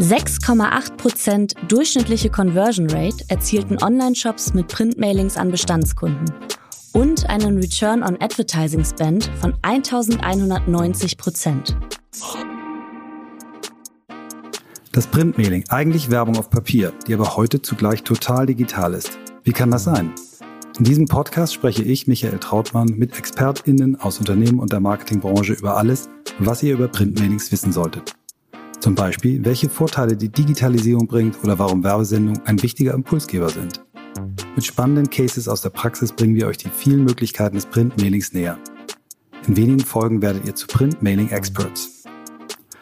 6,8% durchschnittliche Conversion Rate erzielten Online-Shops mit Printmailings an Bestandskunden und einen Return on Advertising Spend von 1190% Das Printmailing, eigentlich Werbung auf Papier, die aber heute zugleich total digital ist. Wie kann das sein? In diesem Podcast spreche ich, Michael Trautmann, mit ExpertInnen aus Unternehmen und der Marketingbranche über alles, was ihr über Printmailings wissen solltet. Zum Beispiel, welche Vorteile die Digitalisierung bringt oder warum Werbesendungen ein wichtiger Impulsgeber sind. Mit spannenden Cases aus der Praxis bringen wir euch die vielen Möglichkeiten des Printmailings näher. In wenigen Folgen werdet ihr zu Printmailing-Experts.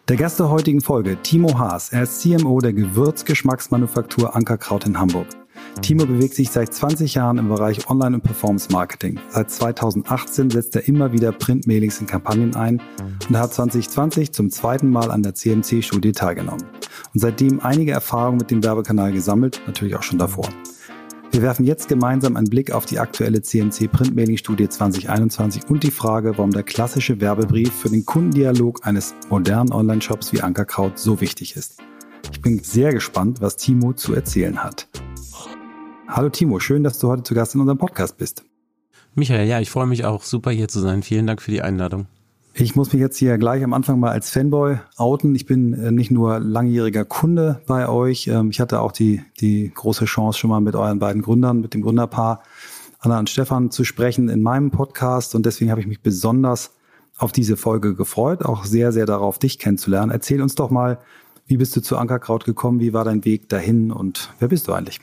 Der Gast der heutigen Folge, Timo Haas. Er ist CMO der Gewürzgeschmacksmanufaktur Ankerkraut in Hamburg. Timo bewegt sich seit 20 Jahren im Bereich Online- und Performance-Marketing. Seit 2018 setzt er immer wieder Printmailings in Kampagnen ein und hat 2020 zum zweiten Mal an der CMC-Studie teilgenommen. Und seitdem einige Erfahrungen mit dem Werbekanal gesammelt, natürlich auch schon davor. Wir werfen jetzt gemeinsam einen Blick auf die aktuelle CMC Printmailing-Studie 2021 und die Frage, warum der klassische Werbebrief für den Kundendialog eines modernen Online-Shops wie Ankerkraut so wichtig ist. Ich bin sehr gespannt, was Timo zu erzählen hat. Hallo Timo, schön, dass du heute zu Gast in unserem Podcast bist. Michael, ja, ich freue mich auch super hier zu sein. Vielen Dank für die Einladung. Ich muss mich jetzt hier gleich am Anfang mal als Fanboy outen. Ich bin äh, nicht nur langjähriger Kunde bei euch. Ähm, ich hatte auch die, die große Chance, schon mal mit euren beiden Gründern, mit dem Gründerpaar Anna und Stefan zu sprechen in meinem Podcast. Und deswegen habe ich mich besonders auf diese Folge gefreut, auch sehr, sehr darauf, dich kennenzulernen. Erzähl uns doch mal, wie bist du zu Ankerkraut gekommen? Wie war dein Weg dahin und wer bist du eigentlich?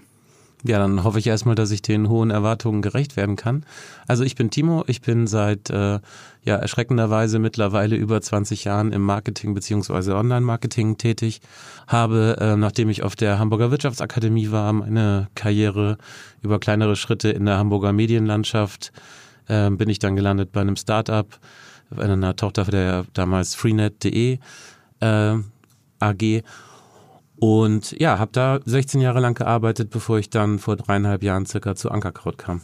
Ja, dann hoffe ich erstmal, dass ich den hohen Erwartungen gerecht werden kann. Also ich bin Timo, ich bin seit äh, ja erschreckenderweise mittlerweile über 20 Jahren im Marketing beziehungsweise Online-Marketing tätig, habe, äh, nachdem ich auf der Hamburger Wirtschaftsakademie war, meine Karriere über kleinere Schritte in der Hamburger Medienlandschaft, äh, bin ich dann gelandet bei einem Startup, einer Tochter der damals freenet.de äh, AG und ja, habe da 16 Jahre lang gearbeitet, bevor ich dann vor dreieinhalb Jahren circa zu Ankerkraut kam.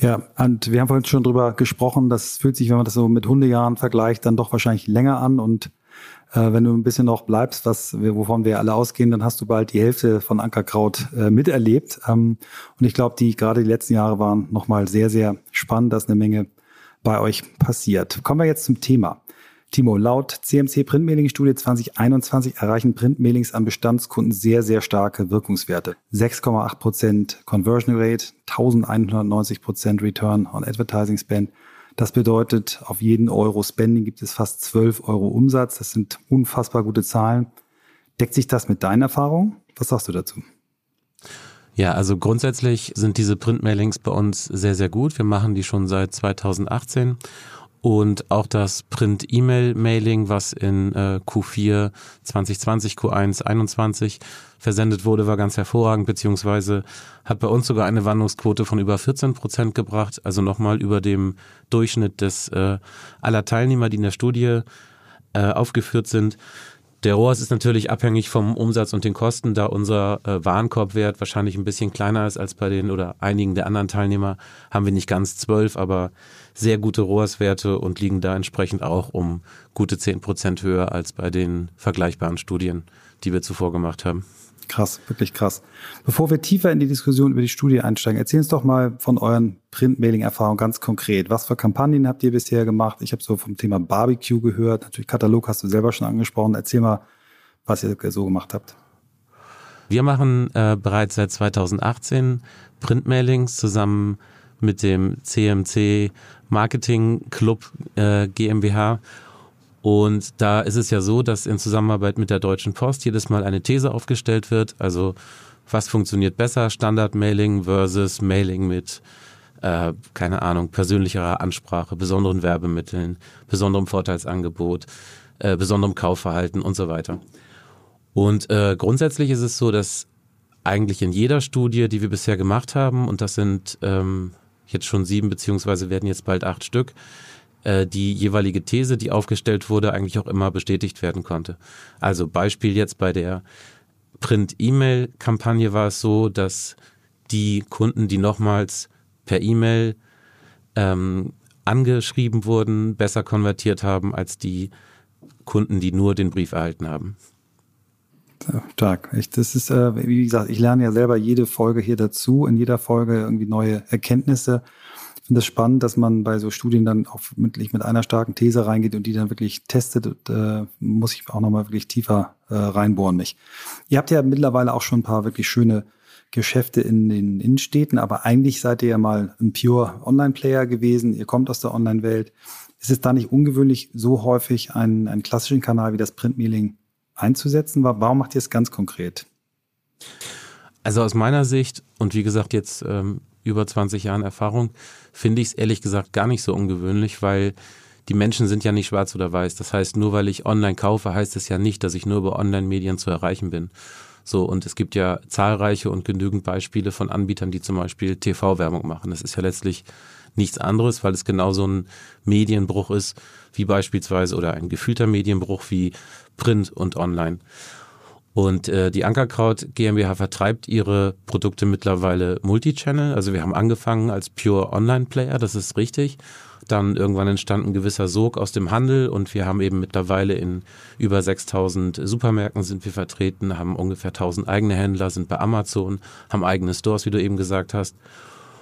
Ja, und wir haben vorhin schon drüber gesprochen, das fühlt sich, wenn man das so mit Hundejahren vergleicht, dann doch wahrscheinlich länger an. Und äh, wenn du ein bisschen noch bleibst, was, wovon wir alle ausgehen, dann hast du bald die Hälfte von Ankerkraut äh, miterlebt. Ähm, und ich glaube, die gerade die letzten Jahre waren nochmal sehr, sehr spannend. Da ist eine Menge bei euch passiert. Kommen wir jetzt zum Thema. Timo, laut CMC Printmailing-Studie 2021 erreichen Printmailings an Bestandskunden sehr, sehr starke Wirkungswerte. 6,8% Conversion Rate, 1190% Return on Advertising Spend. Das bedeutet, auf jeden Euro Spending gibt es fast 12 Euro Umsatz. Das sind unfassbar gute Zahlen. Deckt sich das mit deinen Erfahrungen? Was sagst du dazu? Ja, also grundsätzlich sind diese Printmailings bei uns sehr, sehr gut. Wir machen die schon seit 2018 und auch das Print-E-Mail-Mailing, was in äh, Q4 2020, Q1 21 versendet wurde, war ganz hervorragend, beziehungsweise hat bei uns sogar eine Wandlungsquote von über 14 Prozent gebracht, also nochmal über dem Durchschnitt des äh, aller Teilnehmer, die in der Studie äh, aufgeführt sind. Der ROAS ist natürlich abhängig vom Umsatz und den Kosten, da unser äh, Warenkorbwert wahrscheinlich ein bisschen kleiner ist als bei den oder einigen der anderen Teilnehmer, haben wir nicht ganz zwölf, aber sehr gute ROAS-Werte und liegen da entsprechend auch um gute zehn Prozent höher als bei den vergleichbaren Studien, die wir zuvor gemacht haben. Krass, wirklich krass. Bevor wir tiefer in die Diskussion über die Studie einsteigen, erzählen uns doch mal von euren Printmailing-Erfahrungen ganz konkret. Was für Kampagnen habt ihr bisher gemacht? Ich habe so vom Thema Barbecue gehört. Natürlich Katalog hast du selber schon angesprochen. Erzähl mal, was ihr so gemacht habt. Wir machen äh, bereits seit 2018 Printmailings zusammen mit dem CMC Marketing Club äh, GmbH und da ist es ja so, dass in Zusammenarbeit mit der Deutschen Post jedes Mal eine These aufgestellt wird. Also was funktioniert besser, Standard-Mailing versus Mailing mit, äh, keine Ahnung, persönlicherer Ansprache, besonderen Werbemitteln, besonderem Vorteilsangebot, äh, besonderem Kaufverhalten und so weiter. Und äh, grundsätzlich ist es so, dass eigentlich in jeder Studie, die wir bisher gemacht haben, und das sind ähm, jetzt schon sieben, beziehungsweise werden jetzt bald acht Stück, die jeweilige These, die aufgestellt wurde, eigentlich auch immer bestätigt werden konnte. Also Beispiel jetzt bei der Print-E-Mail-Kampagne war es so, dass die Kunden, die nochmals per E-Mail ähm, angeschrieben wurden, besser konvertiert haben als die Kunden, die nur den Brief erhalten haben. Stark. Ich, das ist, äh, wie gesagt, ich lerne ja selber jede Folge hier dazu, in jeder Folge irgendwie neue Erkenntnisse. Ich finde es das spannend, dass man bei so Studien dann auch mit, mit einer starken These reingeht und die dann wirklich testet. Und, äh, muss ich auch nochmal wirklich tiefer äh, reinbohren mich. Ihr habt ja mittlerweile auch schon ein paar wirklich schöne Geschäfte in den Innenstädten, aber eigentlich seid ihr ja mal ein pure Online-Player gewesen. Ihr kommt aus der Online-Welt. Ist es da nicht ungewöhnlich, so häufig einen, einen klassischen Kanal wie das Printmailing einzusetzen? Warum macht ihr es ganz konkret? Also aus meiner Sicht und wie gesagt jetzt ähm, über 20 Jahren Erfahrung, finde ich es ehrlich gesagt gar nicht so ungewöhnlich, weil die Menschen sind ja nicht schwarz oder weiß. Das heißt, nur weil ich online kaufe, heißt es ja nicht, dass ich nur über Online-Medien zu erreichen bin. So, und es gibt ja zahlreiche und genügend Beispiele von Anbietern, die zum Beispiel TV-Werbung machen. Das ist ja letztlich nichts anderes, weil es genauso ein Medienbruch ist, wie beispielsweise, oder ein gefühlter Medienbruch wie Print und Online. Und äh, die Ankerkraut GmbH vertreibt ihre Produkte mittlerweile Multichannel. Also wir haben angefangen als Pure Online Player, das ist richtig. Dann irgendwann entstand ein gewisser Sog aus dem Handel und wir haben eben mittlerweile in über 6000 Supermärkten sind wir vertreten, haben ungefähr 1000 eigene Händler, sind bei Amazon, haben eigene Stores, wie du eben gesagt hast.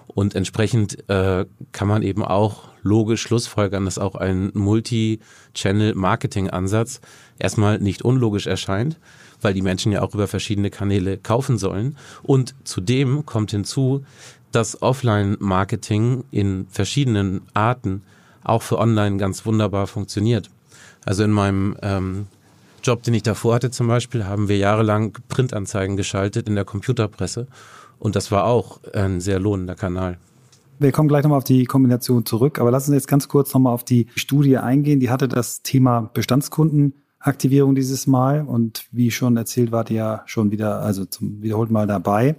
Und entsprechend äh, kann man eben auch logisch schlussfolgern, dass auch ein Multi-Channel-Marketing-Ansatz erstmal nicht unlogisch erscheint, weil die Menschen ja auch über verschiedene Kanäle kaufen sollen. Und zudem kommt hinzu, dass Offline-Marketing in verschiedenen Arten auch für Online ganz wunderbar funktioniert. Also in meinem ähm, Job, den ich davor hatte zum Beispiel, haben wir jahrelang Printanzeigen geschaltet in der Computerpresse und das war auch ein sehr lohnender Kanal. Wir kommen gleich nochmal auf die Kombination zurück, aber lassen Sie jetzt ganz kurz nochmal auf die Studie eingehen. Die hatte das Thema Bestandskundenaktivierung dieses Mal und wie schon erzählt, wart ihr ja schon wieder, also zum wiederholten Mal dabei.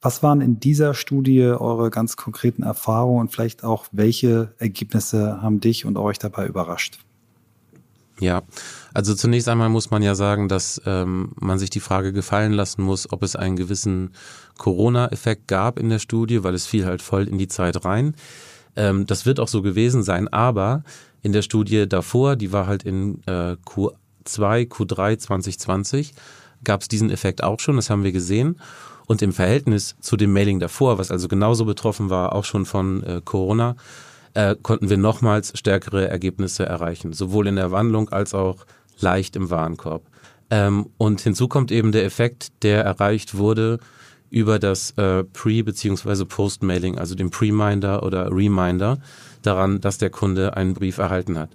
Was waren in dieser Studie eure ganz konkreten Erfahrungen und vielleicht auch welche Ergebnisse haben dich und euch dabei überrascht? Ja, also zunächst einmal muss man ja sagen, dass ähm, man sich die Frage gefallen lassen muss, ob es einen gewissen Corona-Effekt gab in der Studie, weil es fiel halt voll in die Zeit rein. Ähm, das wird auch so gewesen sein, aber in der Studie davor, die war halt in äh, Q2, Q3 2020, gab es diesen Effekt auch schon, das haben wir gesehen. Und im Verhältnis zu dem Mailing davor, was also genauso betroffen war, auch schon von äh, Corona, äh, konnten wir nochmals stärkere Ergebnisse erreichen, sowohl in der Wandlung als auch leicht im Warenkorb. Ähm, und hinzu kommt eben der Effekt, der erreicht wurde über das äh, Pre- bzw. Post-Mailing, also den Pre-Minder oder Reminder, daran, dass der Kunde einen Brief erhalten hat.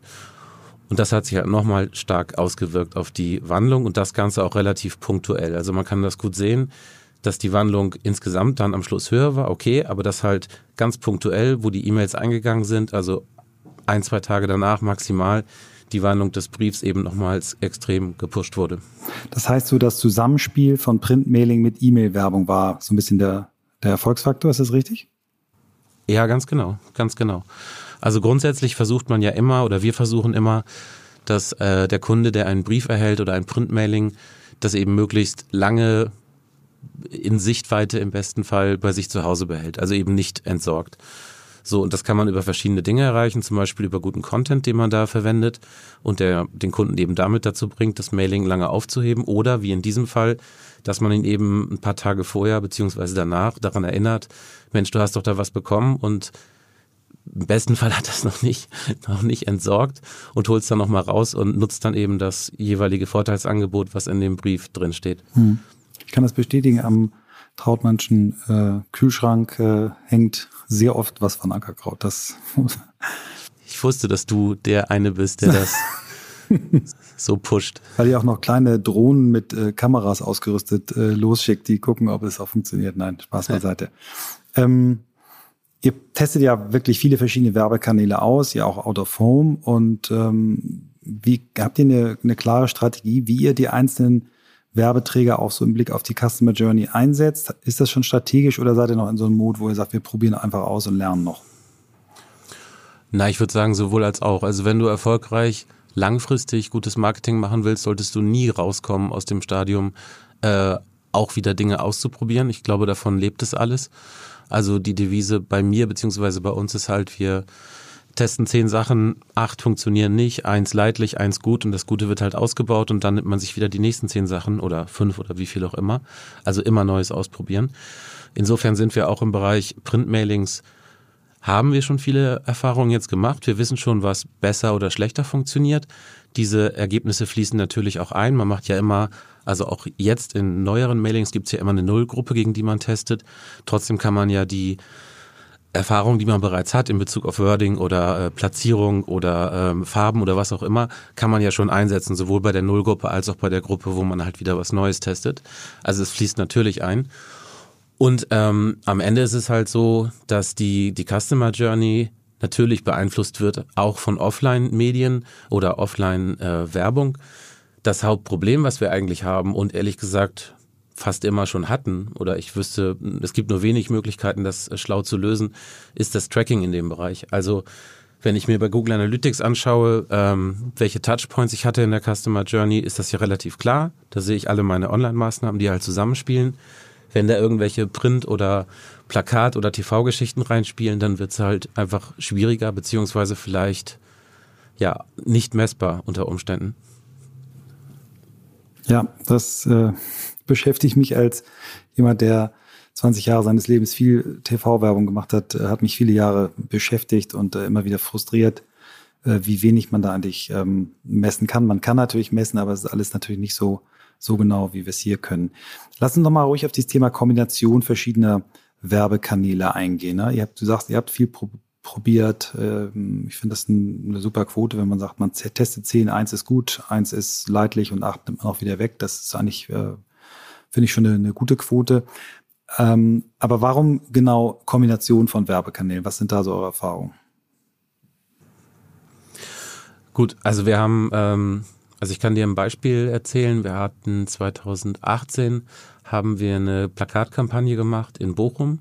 Und das hat sich halt nochmal stark ausgewirkt auf die Wandlung und das Ganze auch relativ punktuell. Also man kann das gut sehen dass die Wandlung insgesamt dann am Schluss höher war, okay, aber das halt ganz punktuell, wo die E-Mails eingegangen sind, also ein, zwei Tage danach maximal, die Wandlung des Briefs eben nochmals extrem gepusht wurde. Das heißt so, das Zusammenspiel von Printmailing mit E-Mail-Werbung war so ein bisschen der, der Erfolgsfaktor, ist das richtig? Ja, ganz genau, ganz genau. Also grundsätzlich versucht man ja immer oder wir versuchen immer, dass äh, der Kunde, der einen Brief erhält oder ein Printmailing, das eben möglichst lange in Sichtweite im besten Fall bei sich zu Hause behält, also eben nicht entsorgt. So, und das kann man über verschiedene Dinge erreichen, zum Beispiel über guten Content, den man da verwendet und der den Kunden eben damit dazu bringt, das Mailing lange aufzuheben oder wie in diesem Fall, dass man ihn eben ein paar Tage vorher beziehungsweise danach daran erinnert, Mensch, du hast doch da was bekommen und im besten Fall hat das noch nicht, noch nicht entsorgt und holt es dann nochmal raus und nutzt dann eben das jeweilige Vorteilsangebot, was in dem Brief drin steht. Hm. Ich kann das bestätigen, am Trautmannschen äh, Kühlschrank äh, hängt sehr oft was von Ackerkraut. Das ich wusste, dass du der eine bist, der das so pusht. Weil ihr auch noch kleine Drohnen mit äh, Kameras ausgerüstet äh, losschickt, die gucken, ob es auch funktioniert. Nein, Spaß beiseite. Ähm, ihr testet ja wirklich viele verschiedene Werbekanäle aus, ja auch Out of Home. Und ähm, wie habt ihr eine, eine klare Strategie, wie ihr die einzelnen Werbeträger auch so im Blick auf die Customer Journey einsetzt? Ist das schon strategisch oder seid ihr noch in so einem Mut, wo ihr sagt, wir probieren einfach aus und lernen noch? Na, ich würde sagen, sowohl als auch. Also wenn du erfolgreich langfristig gutes Marketing machen willst, solltest du nie rauskommen aus dem Stadium, äh, auch wieder Dinge auszuprobieren. Ich glaube, davon lebt es alles. Also die Devise bei mir beziehungsweise bei uns ist halt, wir testen zehn Sachen, acht funktionieren nicht, eins leidlich, eins gut und das Gute wird halt ausgebaut und dann nimmt man sich wieder die nächsten zehn Sachen oder fünf oder wie viel auch immer. Also immer Neues ausprobieren. Insofern sind wir auch im Bereich Printmailings haben wir schon viele Erfahrungen jetzt gemacht. Wir wissen schon, was besser oder schlechter funktioniert. Diese Ergebnisse fließen natürlich auch ein. Man macht ja immer, also auch jetzt in neueren Mailings gibt es ja immer eine Nullgruppe, gegen die man testet. Trotzdem kann man ja die Erfahrung, die man bereits hat in Bezug auf Wording oder äh, Platzierung oder ähm, Farben oder was auch immer, kann man ja schon einsetzen, sowohl bei der Nullgruppe als auch bei der Gruppe, wo man halt wieder was Neues testet. Also es fließt natürlich ein. Und ähm, am Ende ist es halt so, dass die, die Customer Journey natürlich beeinflusst wird, auch von Offline-Medien oder Offline-Werbung. Äh, das Hauptproblem, was wir eigentlich haben und ehrlich gesagt fast immer schon hatten, oder ich wüsste, es gibt nur wenig Möglichkeiten, das äh, schlau zu lösen, ist das Tracking in dem Bereich. Also wenn ich mir bei Google Analytics anschaue, ähm, welche Touchpoints ich hatte in der Customer Journey, ist das ja relativ klar. Da sehe ich alle meine Online-Maßnahmen, die halt zusammenspielen. Wenn da irgendwelche Print- oder Plakat- oder TV-Geschichten reinspielen, dann wird es halt einfach schwieriger, beziehungsweise vielleicht ja nicht messbar unter Umständen. Ja, das äh, beschäftigt mich als jemand, der 20 Jahre seines Lebens viel TV-Werbung gemacht hat, äh, hat mich viele Jahre beschäftigt und äh, immer wieder frustriert, äh, wie wenig man da eigentlich ähm, messen kann. Man kann natürlich messen, aber es ist alles natürlich nicht so, so genau, wie wir es hier können. Lass uns doch mal ruhig auf dieses Thema Kombination verschiedener Werbekanäle eingehen. Ne? Ihr habt, du sagst, ihr habt viel pro probiert. Ähm, ich finde das eine super Quote, wenn man sagt, man testet 10, eins ist gut, eins ist leidlich und acht nimmt man auch wieder weg. Das ist eigentlich äh, finde ich schon eine, eine gute Quote. Ähm, aber warum genau Kombination von Werbekanälen? Was sind da so eure Erfahrungen? Gut, also wir haben, ähm, also ich kann dir ein Beispiel erzählen. Wir hatten 2018 haben wir eine Plakatkampagne gemacht in Bochum,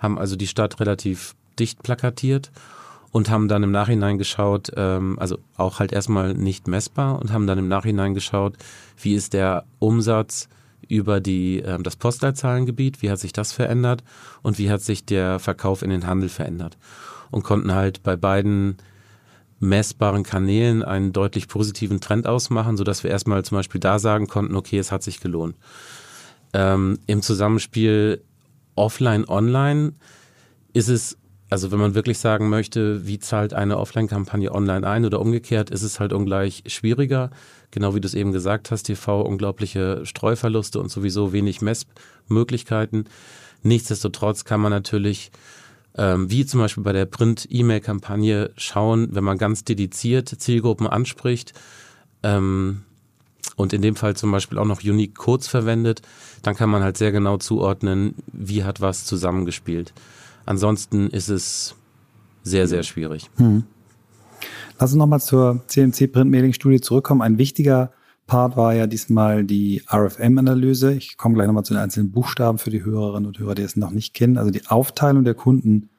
haben also die Stadt relativ dicht plakatiert und haben dann im Nachhinein geschaut, ähm, also auch halt erstmal nicht messbar und haben dann im Nachhinein geschaut, wie ist der Umsatz über die, äh, das Postleitzahlengebiet, wie hat sich das verändert und wie hat sich der Verkauf in den Handel verändert. Und konnten halt bei beiden messbaren Kanälen einen deutlich positiven Trend ausmachen, sodass wir erstmal zum Beispiel da sagen konnten, okay, es hat sich gelohnt. Ähm, Im Zusammenspiel offline-online ist es also wenn man wirklich sagen möchte, wie zahlt eine Offline-Kampagne online ein oder umgekehrt, ist es halt ungleich schwieriger. Genau wie du es eben gesagt hast, TV unglaubliche Streuverluste und sowieso wenig Messmöglichkeiten. Nichtsdestotrotz kann man natürlich, ähm, wie zum Beispiel bei der Print-E-Mail-Kampagne, schauen, wenn man ganz dediziert Zielgruppen anspricht, ähm, und in dem Fall zum Beispiel auch noch Unique Codes verwendet, dann kann man halt sehr genau zuordnen, wie hat was zusammengespielt. Ansonsten ist es sehr, sehr schwierig. Hm. Lass uns nochmal zur CMC Print Mailing Studie zurückkommen. Ein wichtiger Part war ja diesmal die RFM-Analyse. Ich komme gleich nochmal zu den einzelnen Buchstaben für die Hörerinnen und Hörer, die es noch nicht kennen. Also die Aufteilung der Kunden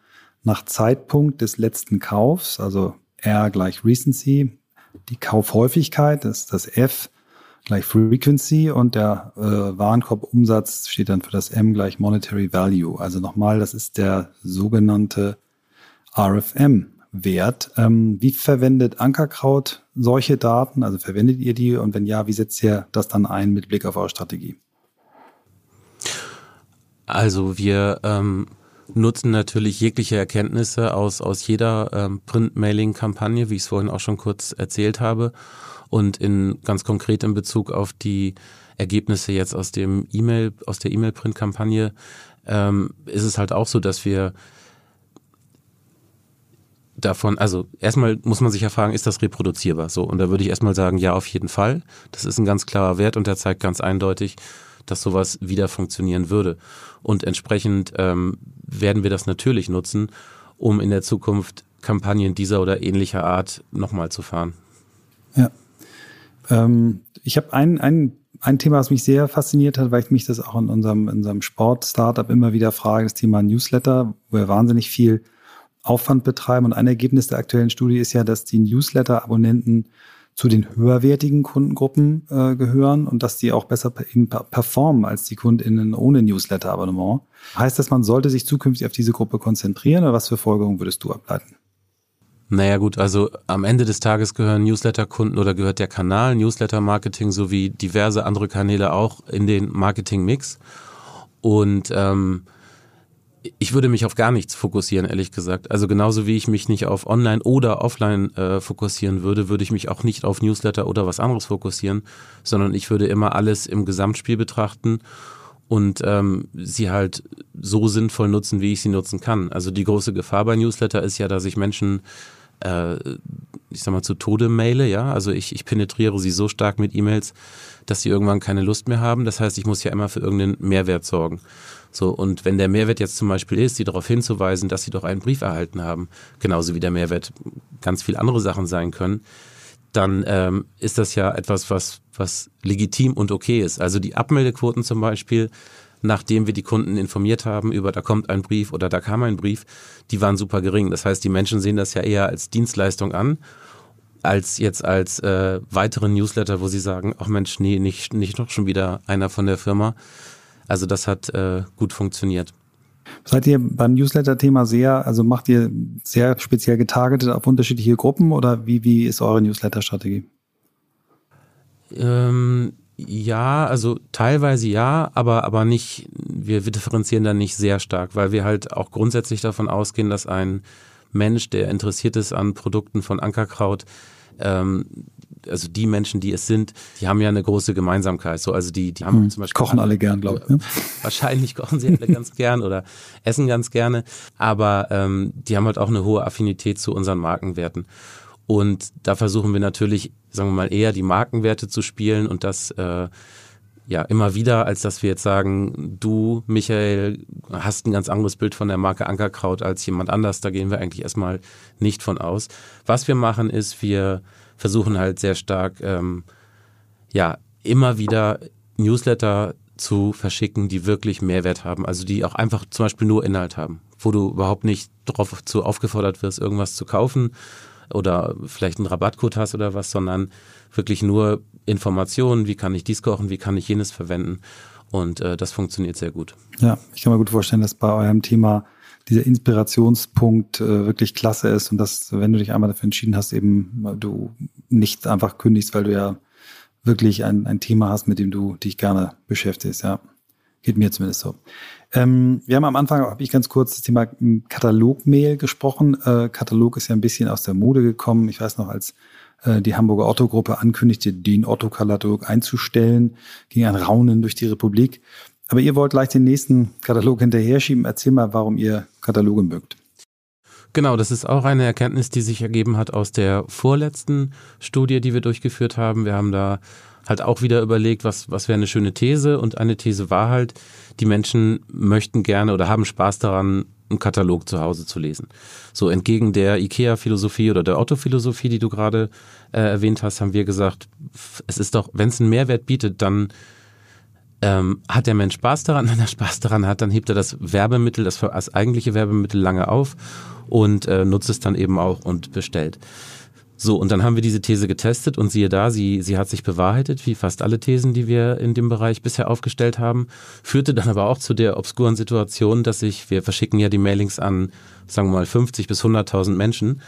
nach Zeitpunkt des letzten Kaufs, also R gleich Recency, die Kaufhäufigkeit, das ist das F, gleich Frequency und der äh, Warenkorbumsatz steht dann für das M gleich Monetary Value. Also nochmal, das ist der sogenannte RFM-Wert. Ähm, wie verwendet Ankerkraut solche Daten? Also verwendet ihr die und wenn ja, wie setzt ihr das dann ein mit Blick auf eure Strategie? Also wir ähm, nutzen natürlich jegliche Erkenntnisse aus, aus jeder ähm, Print-Mailing-Kampagne, wie ich es vorhin auch schon kurz erzählt habe und in ganz konkret in Bezug auf die Ergebnisse jetzt aus dem E-Mail, aus der E-Mail-Print-Kampagne, ähm, ist es halt auch so, dass wir davon, also erstmal muss man sich ja fragen, ist das reproduzierbar? So, und da würde ich erstmal sagen, ja, auf jeden Fall. Das ist ein ganz klarer Wert und der zeigt ganz eindeutig, dass sowas wieder funktionieren würde. Und entsprechend ähm, werden wir das natürlich nutzen, um in der Zukunft Kampagnen dieser oder ähnlicher Art nochmal zu fahren. Ja. Ähm, ich habe ein, ein, ein Thema, was mich sehr fasziniert hat, weil ich mich das auch in unserem, in unserem Sport-Startup immer wieder frage, das Thema Newsletter, wo wir wahnsinnig viel Aufwand betreiben. Und ein Ergebnis der aktuellen Studie ist ja, dass die Newsletter-Abonnenten zu den höherwertigen Kundengruppen äh, gehören und dass die auch besser performen als die KundInnen ohne Newsletter-Abonnement. Heißt das, man sollte sich zukünftig auf diese Gruppe konzentrieren oder was für Folgerungen würdest du ableiten? Naja gut, also am Ende des Tages gehören Newsletter-Kunden oder gehört der Kanal Newsletter-Marketing sowie diverse andere Kanäle auch in den Marketing-Mix. Und ähm, ich würde mich auf gar nichts fokussieren, ehrlich gesagt. Also genauso wie ich mich nicht auf Online oder Offline äh, fokussieren würde, würde ich mich auch nicht auf Newsletter oder was anderes fokussieren, sondern ich würde immer alles im Gesamtspiel betrachten und ähm, sie halt so sinnvoll nutzen, wie ich sie nutzen kann. Also die große Gefahr bei Newsletter ist ja, dass ich Menschen äh, ich sag mal, zu Tode maile, ja. Also ich, ich penetriere sie so stark mit E-Mails, dass sie irgendwann keine Lust mehr haben. Das heißt, ich muss ja immer für irgendeinen Mehrwert sorgen. So, und wenn der Mehrwert jetzt zum Beispiel ist, sie darauf hinzuweisen, dass sie doch einen Brief erhalten haben, genauso wie der Mehrwert ganz viel andere Sachen sein können, dann ähm, ist das ja etwas, was, was legitim und okay ist. Also die Abmeldequoten zum Beispiel, nachdem wir die Kunden informiert haben über, da kommt ein Brief oder da kam ein Brief, die waren super gering. Das heißt, die Menschen sehen das ja eher als Dienstleistung an, als jetzt als äh, weiteren Newsletter, wo sie sagen, ach Mensch, nee, nicht, nicht noch schon wieder einer von der Firma. Also das hat äh, gut funktioniert. Seid ihr beim Newsletter-Thema sehr, also macht ihr sehr speziell getargetet auf unterschiedliche Gruppen oder wie, wie ist eure Newsletter-Strategie? Ähm, ja, also teilweise ja, aber, aber nicht, wir, differenzieren da nicht sehr stark, weil wir halt auch grundsätzlich davon ausgehen, dass ein Mensch, der interessiert ist an Produkten von Ankerkraut, ähm, also die Menschen, die es sind, die haben ja eine große Gemeinsamkeit. So, also die, die haben hm, zum Beispiel kochen alle gern, glaube ich. Ne? Wahrscheinlich kochen sie alle ganz gern oder essen ganz gerne, aber ähm, die haben halt auch eine hohe Affinität zu unseren Markenwerten. Und da versuchen wir natürlich, sagen wir mal, eher die Markenwerte zu spielen und das äh, ja immer wieder, als dass wir jetzt sagen, du, Michael, hast ein ganz anderes Bild von der Marke Ankerkraut als jemand anders. Da gehen wir eigentlich erstmal nicht von aus. Was wir machen, ist, wir versuchen halt sehr stark, ähm, ja, immer wieder Newsletter zu verschicken, die wirklich Mehrwert haben. Also die auch einfach zum Beispiel nur Inhalt haben, wo du überhaupt nicht darauf zu aufgefordert wirst, irgendwas zu kaufen oder vielleicht einen Rabattcode hast oder was, sondern wirklich nur Informationen, wie kann ich dies kochen, wie kann ich jenes verwenden. Und äh, das funktioniert sehr gut. Ja, ich kann mir gut vorstellen, dass bei eurem Thema dieser Inspirationspunkt äh, wirklich klasse ist und dass, wenn du dich einmal dafür entschieden hast, eben du nicht einfach kündigst, weil du ja wirklich ein, ein Thema hast, mit dem du dich gerne beschäftigst, ja. Geht mir zumindest so. Ähm, wir haben am Anfang, habe ich ganz kurz das Thema Katalogmail gesprochen. Äh, Katalog ist ja ein bisschen aus der Mode gekommen. Ich weiß noch, als äh, die Hamburger Otto-Gruppe ankündigte, den Otto-Katalog einzustellen, ging ein Raunen durch die Republik. Aber ihr wollt gleich den nächsten Katalog hinterher schieben. Erzähl mal, warum ihr Kataloge mögt. Genau, das ist auch eine Erkenntnis, die sich ergeben hat aus der vorletzten Studie, die wir durchgeführt haben. Wir haben da halt auch wieder überlegt, was, was wäre eine schöne These. Und eine These war halt, die Menschen möchten gerne oder haben Spaß daran, einen Katalog zu Hause zu lesen. So entgegen der IKEA-Philosophie oder der Otto-Philosophie, die du gerade äh, erwähnt hast, haben wir gesagt, es ist doch, wenn es einen Mehrwert bietet, dann ähm, hat der Mensch Spaß daran? Wenn er Spaß daran hat, dann hebt er das Werbemittel, das, das eigentliche Werbemittel lange auf und äh, nutzt es dann eben auch und bestellt. So, und dann haben wir diese These getestet und siehe da, sie, sie hat sich bewahrheitet, wie fast alle Thesen, die wir in dem Bereich bisher aufgestellt haben, führte dann aber auch zu der obskuren Situation, dass ich, wir verschicken ja die Mailings an, sagen wir mal, 50 bis 100.000 Menschen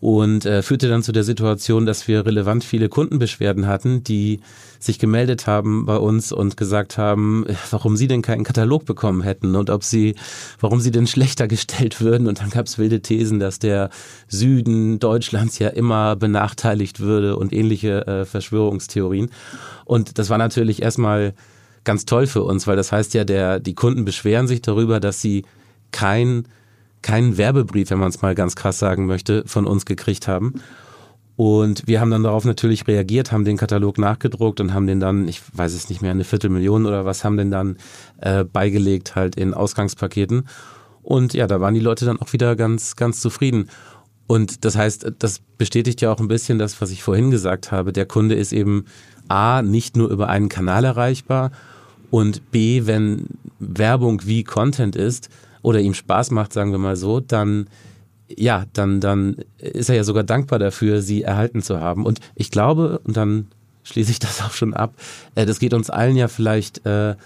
und äh, führte dann zu der Situation, dass wir relevant viele Kundenbeschwerden hatten, die sich gemeldet haben bei uns und gesagt haben, warum sie denn keinen Katalog bekommen hätten und ob sie, warum sie denn schlechter gestellt würden. Und dann gab es wilde Thesen, dass der Süden Deutschlands ja immer benachteiligt würde und ähnliche äh, Verschwörungstheorien. Und das war natürlich erstmal ganz toll für uns, weil das heißt ja, der, die Kunden beschweren sich darüber, dass sie kein keinen Werbebrief, wenn man es mal ganz krass sagen möchte, von uns gekriegt haben. Und wir haben dann darauf natürlich reagiert, haben den Katalog nachgedruckt und haben den dann, ich weiß es nicht mehr, eine Viertelmillion oder was, haben den dann äh, beigelegt halt in Ausgangspaketen. Und ja, da waren die Leute dann auch wieder ganz, ganz zufrieden. Und das heißt, das bestätigt ja auch ein bisschen das, was ich vorhin gesagt habe. Der Kunde ist eben A, nicht nur über einen Kanal erreichbar und B, wenn Werbung wie Content ist, oder ihm Spaß macht, sagen wir mal so, dann ja, dann, dann ist er ja sogar dankbar dafür, sie erhalten zu haben. Und ich glaube, und dann schließe ich das auch schon ab, äh, das geht uns allen ja vielleicht äh,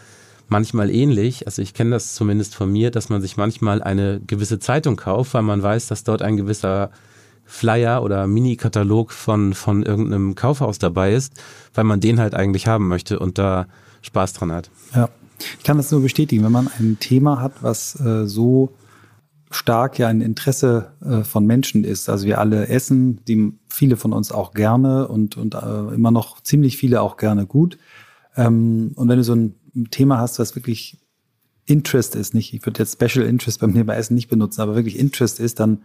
manchmal ähnlich. Also ich kenne das zumindest von mir, dass man sich manchmal eine gewisse Zeitung kauft, weil man weiß, dass dort ein gewisser Flyer oder Mini-Katalog von, von irgendeinem Kaufhaus dabei ist, weil man den halt eigentlich haben möchte und da Spaß dran hat. Ja, ich kann das nur bestätigen, wenn man ein Thema hat, was äh, so stark ja ein Interesse äh, von Menschen ist. Also wir alle essen, die viele von uns auch gerne und, und äh, immer noch ziemlich viele auch gerne gut. Ähm, und wenn du so ein Thema hast, was wirklich Interest ist, nicht, ich würde jetzt Special Interest beim Thema Essen nicht benutzen, aber wirklich Interest ist, dann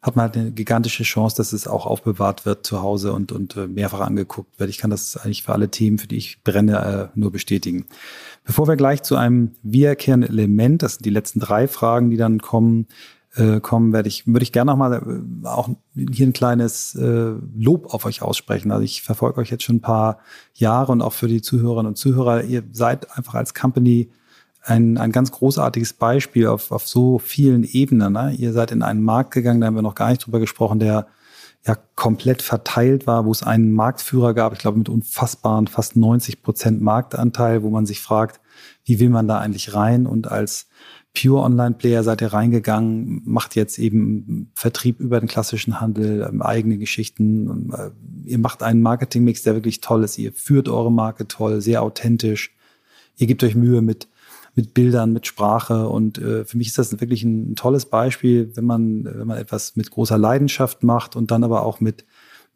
hat man halt eine gigantische Chance, dass es auch aufbewahrt wird zu Hause und, und äh, mehrfach angeguckt wird. Ich kann das eigentlich für alle Themen, für die ich brenne, äh, nur bestätigen. Bevor wir gleich zu einem wiederkehrenden Element, das sind die letzten drei Fragen, die dann kommen, äh, kommen, werde ich, würde ich gerne nochmal auch hier ein kleines äh, Lob auf euch aussprechen. Also ich verfolge euch jetzt schon ein paar Jahre und auch für die Zuhörerinnen und Zuhörer, ihr seid einfach als Company ein, ein ganz großartiges Beispiel auf, auf so vielen Ebenen. Ne? Ihr seid in einen Markt gegangen, da haben wir noch gar nicht drüber gesprochen, der ja komplett verteilt war, wo es einen Marktführer gab, ich glaube mit unfassbaren fast 90 Prozent Marktanteil, wo man sich fragt, wie will man da eigentlich rein? Und als Pure Online Player seid ihr reingegangen, macht jetzt eben Vertrieb über den klassischen Handel, ähm, eigene Geschichten. Äh, ihr macht einen Marketingmix, der wirklich toll ist. Ihr führt eure Marke toll, sehr authentisch. Ihr gebt euch Mühe mit mit Bildern, mit Sprache. Und äh, für mich ist das wirklich ein, tolles Beispiel, wenn man, wenn man etwas mit großer Leidenschaft macht und dann aber auch mit,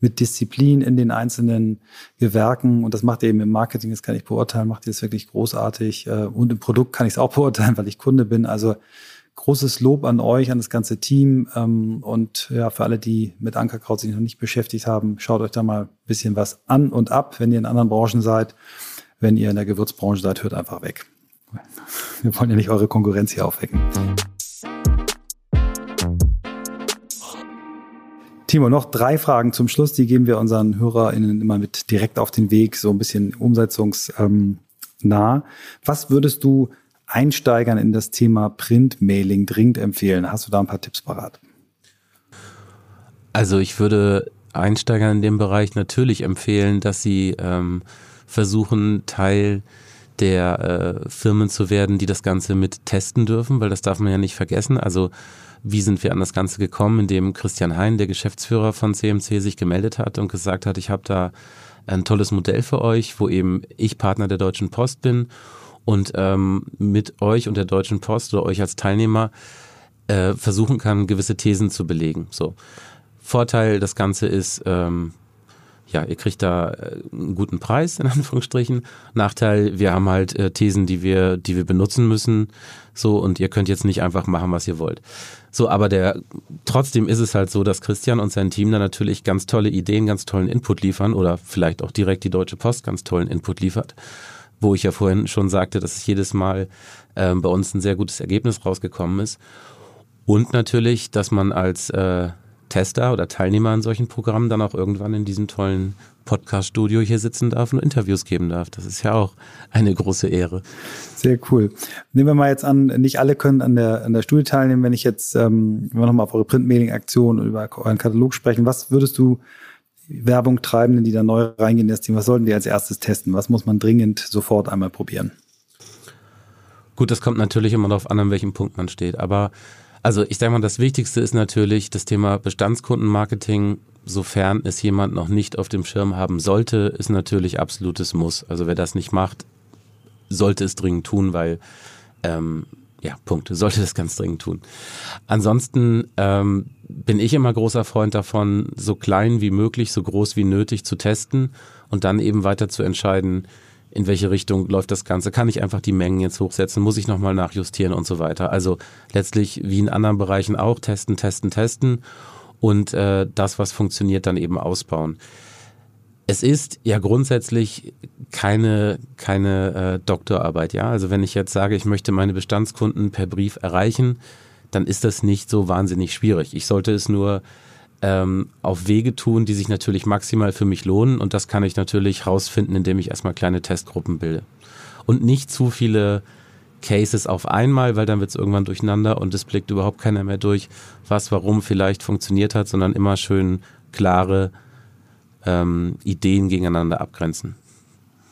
mit Disziplin in den einzelnen Gewerken. Und das macht ihr eben im Marketing, das kann ich beurteilen, macht ihr das wirklich großartig. Äh, und im Produkt kann ich es auch beurteilen, weil ich Kunde bin. Also großes Lob an euch, an das ganze Team. Ähm, und ja, für alle, die mit Ankerkraut sich noch nicht beschäftigt haben, schaut euch da mal ein bisschen was an und ab, wenn ihr in anderen Branchen seid. Wenn ihr in der Gewürzbranche seid, hört einfach weg. Wir wollen ja nicht eure Konkurrenz hier aufwecken. Timo, noch drei Fragen zum Schluss, die geben wir unseren HörerInnen immer mit direkt auf den Weg, so ein bisschen umsetzungsnah. Was würdest du Einsteigern in das Thema Printmailing dringend empfehlen? Hast du da ein paar Tipps parat? Also ich würde Einsteigern in dem Bereich natürlich empfehlen, dass sie ähm, versuchen, Teil der äh, Firmen zu werden, die das Ganze mit testen dürfen, weil das darf man ja nicht vergessen. Also wie sind wir an das Ganze gekommen, indem Christian Hein, der Geschäftsführer von CMC, sich gemeldet hat und gesagt hat, ich habe da ein tolles Modell für euch, wo eben ich Partner der Deutschen Post bin und ähm, mit euch und der Deutschen Post oder euch als Teilnehmer äh, versuchen kann, gewisse Thesen zu belegen. So. Vorteil das Ganze ist, ähm, ja, ihr kriegt da äh, einen guten Preis, in Anführungsstrichen. Nachteil, wir haben halt äh, Thesen, die wir, die wir benutzen müssen. So, und ihr könnt jetzt nicht einfach machen, was ihr wollt. So, aber der, trotzdem ist es halt so, dass Christian und sein Team da natürlich ganz tolle Ideen, ganz tollen Input liefern oder vielleicht auch direkt die Deutsche Post ganz tollen Input liefert. Wo ich ja vorhin schon sagte, dass es jedes Mal ähm, bei uns ein sehr gutes Ergebnis rausgekommen ist. Und natürlich, dass man als äh, Tester oder Teilnehmer an solchen Programmen dann auch irgendwann in diesem tollen Podcast-Studio hier sitzen darf und Interviews geben darf. Das ist ja auch eine große Ehre. Sehr cool. Nehmen wir mal jetzt an, nicht alle können an der, an der Studie teilnehmen. Wenn ich jetzt, ähm, wenn wir nochmal auf eure Printmailing-Aktion und über euren Katalog sprechen, was würdest du Werbung Treibenden, die da neu reingehen in das Team, was sollten die als erstes testen? Was muss man dringend sofort einmal probieren? Gut, das kommt natürlich immer darauf an, an welchem Punkt man steht. Aber also ich sage mal, das Wichtigste ist natürlich das Thema Bestandskundenmarketing. Sofern es jemand noch nicht auf dem Schirm haben sollte, ist natürlich absolutes Muss. Also wer das nicht macht, sollte es dringend tun, weil ähm, ja, Punkt. Sollte das ganz dringend tun. Ansonsten ähm, bin ich immer großer Freund davon, so klein wie möglich, so groß wie nötig zu testen und dann eben weiter zu entscheiden, in welche Richtung läuft das Ganze? Kann ich einfach die Mengen jetzt hochsetzen? Muss ich nochmal nachjustieren und so weiter? Also letztlich wie in anderen Bereichen auch testen, testen, testen und äh, das, was funktioniert, dann eben ausbauen. Es ist ja grundsätzlich keine, keine äh, Doktorarbeit, ja. Also wenn ich jetzt sage, ich möchte meine Bestandskunden per Brief erreichen, dann ist das nicht so wahnsinnig schwierig. Ich sollte es nur ähm, auf Wege tun, die sich natürlich maximal für mich lohnen. Und das kann ich natürlich rausfinden, indem ich erstmal kleine Testgruppen bilde. Und nicht zu viele Cases auf einmal, weil dann wird es irgendwann durcheinander und es blickt überhaupt keiner mehr durch, was, warum vielleicht funktioniert hat, sondern immer schön klare ähm, Ideen gegeneinander abgrenzen.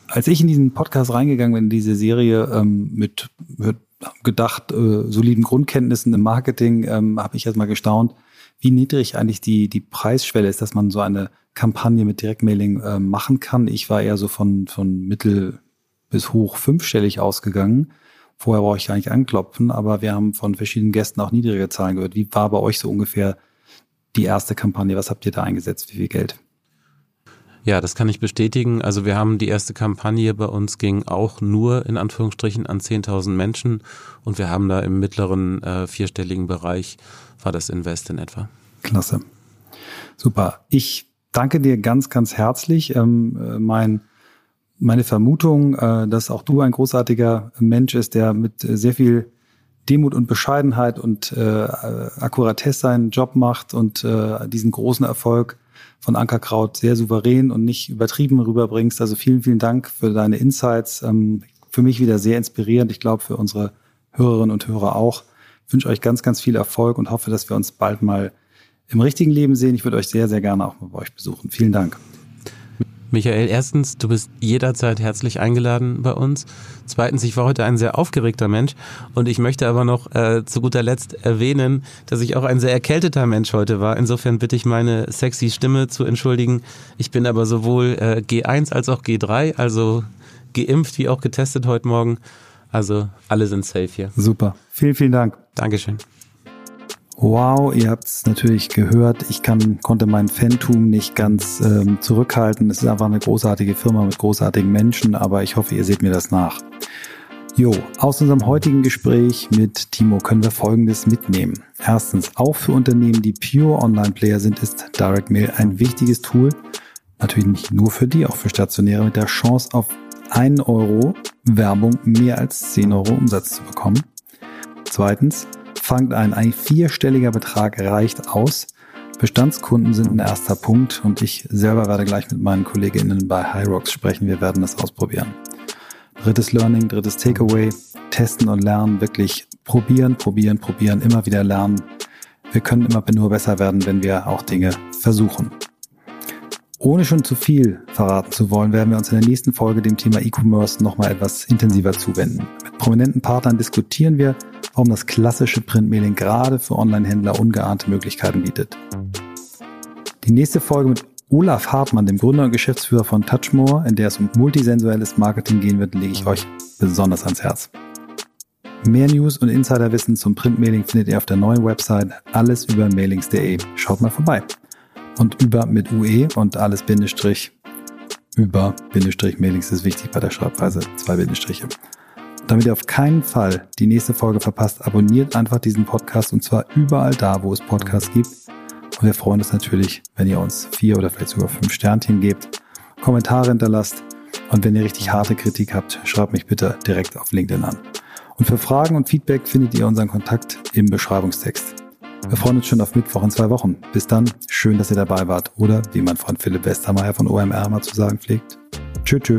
Als ich in diesen Podcast reingegangen bin, in diese Serie ähm, mit, mit gedacht äh, soliden Grundkenntnissen im Marketing, ähm, habe ich erstmal gestaunt, wie niedrig eigentlich die, die Preisschwelle ist, dass man so eine Kampagne mit Direktmailing äh, machen kann. Ich war eher so von, von mittel bis hoch fünfstellig ausgegangen. Vorher brauche ich gar nicht anklopfen, aber wir haben von verschiedenen Gästen auch niedrige Zahlen gehört. Wie war bei euch so ungefähr die erste Kampagne? Was habt ihr da eingesetzt? Wie viel Geld? Ja, das kann ich bestätigen. Also wir haben die erste Kampagne bei uns ging auch nur in Anführungsstrichen an 10.000 Menschen und wir haben da im mittleren äh, vierstelligen Bereich war das Invest in etwa. Klasse. Super. Ich danke dir ganz, ganz herzlich. Ähm, äh, mein, meine Vermutung, äh, dass auch du ein großartiger Mensch ist, der mit sehr viel Demut und Bescheidenheit und äh, Akkuratesse seinen Job macht und äh, diesen großen Erfolg von Ankerkraut sehr souverän und nicht übertrieben rüberbringst. Also vielen, vielen Dank für deine Insights. Ähm, für mich wieder sehr inspirierend. Ich glaube, für unsere Hörerinnen und Hörer auch. Ich wünsche euch ganz, ganz viel Erfolg und hoffe, dass wir uns bald mal im richtigen Leben sehen. Ich würde euch sehr, sehr gerne auch mal bei euch besuchen. Vielen Dank. Michael, erstens, du bist jederzeit herzlich eingeladen bei uns. Zweitens, ich war heute ein sehr aufgeregter Mensch und ich möchte aber noch äh, zu guter Letzt erwähnen, dass ich auch ein sehr erkälteter Mensch heute war. Insofern bitte ich meine sexy Stimme zu entschuldigen. Ich bin aber sowohl äh, G1 als auch G3, also geimpft wie auch getestet heute Morgen. Also alle sind safe hier. Super. Vielen, vielen Dank. Dankeschön. Wow, ihr habt es natürlich gehört. Ich kann, konnte mein Fantum nicht ganz ähm, zurückhalten. Es ist einfach eine großartige Firma mit großartigen Menschen, aber ich hoffe, ihr seht mir das nach. Jo, aus unserem heutigen Gespräch mit Timo können wir Folgendes mitnehmen. Erstens, auch für Unternehmen, die pure Online-Player sind, ist Direct Mail ein wichtiges Tool. Natürlich nicht nur für die, auch für Stationäre mit der Chance auf 1 Euro Werbung mehr als 10 Euro Umsatz zu bekommen. Zweitens, fangt ein. Ein vierstelliger Betrag reicht aus. Bestandskunden sind ein erster Punkt und ich selber werde gleich mit meinen KollegInnen bei Hyrox sprechen. Wir werden das ausprobieren. Drittes Learning, drittes Takeaway, testen und lernen, wirklich probieren, probieren, probieren, immer wieder lernen. Wir können immer nur besser werden, wenn wir auch Dinge versuchen. Ohne schon zu viel verraten zu wollen, werden wir uns in der nächsten Folge dem Thema E-Commerce nochmal etwas intensiver zuwenden. Mit prominenten Partnern diskutieren wir, warum das klassische Printmailing gerade für Online-Händler ungeahnte Möglichkeiten bietet. Die nächste Folge mit Olaf Hartmann, dem Gründer und Geschäftsführer von Touchmore, in der es um multisensuelles Marketing gehen wird, lege ich euch besonders ans Herz. Mehr News und Insiderwissen zum Printmailing findet ihr auf der neuen Website alles über mailings.de. Schaut mal vorbei. Und über mit UE und alles Bindestrich über Bindestrich Mailings ist wichtig bei der Schreibweise. Zwei Bindestriche. Damit ihr auf keinen Fall die nächste Folge verpasst, abonniert einfach diesen Podcast und zwar überall da, wo es Podcasts gibt. Und wir freuen uns natürlich, wenn ihr uns vier oder vielleicht sogar fünf Sternchen gebt, Kommentare hinterlasst und wenn ihr richtig harte Kritik habt, schreibt mich bitte direkt auf LinkedIn an. Und für Fragen und Feedback findet ihr unseren Kontakt im Beschreibungstext. Wir freuen uns schon auf Mittwoch in zwei Wochen. Bis dann, schön, dass ihr dabei wart. Oder wie mein Freund Philipp Westermeier von OMR mal zu sagen pflegt. Tschö, tschö.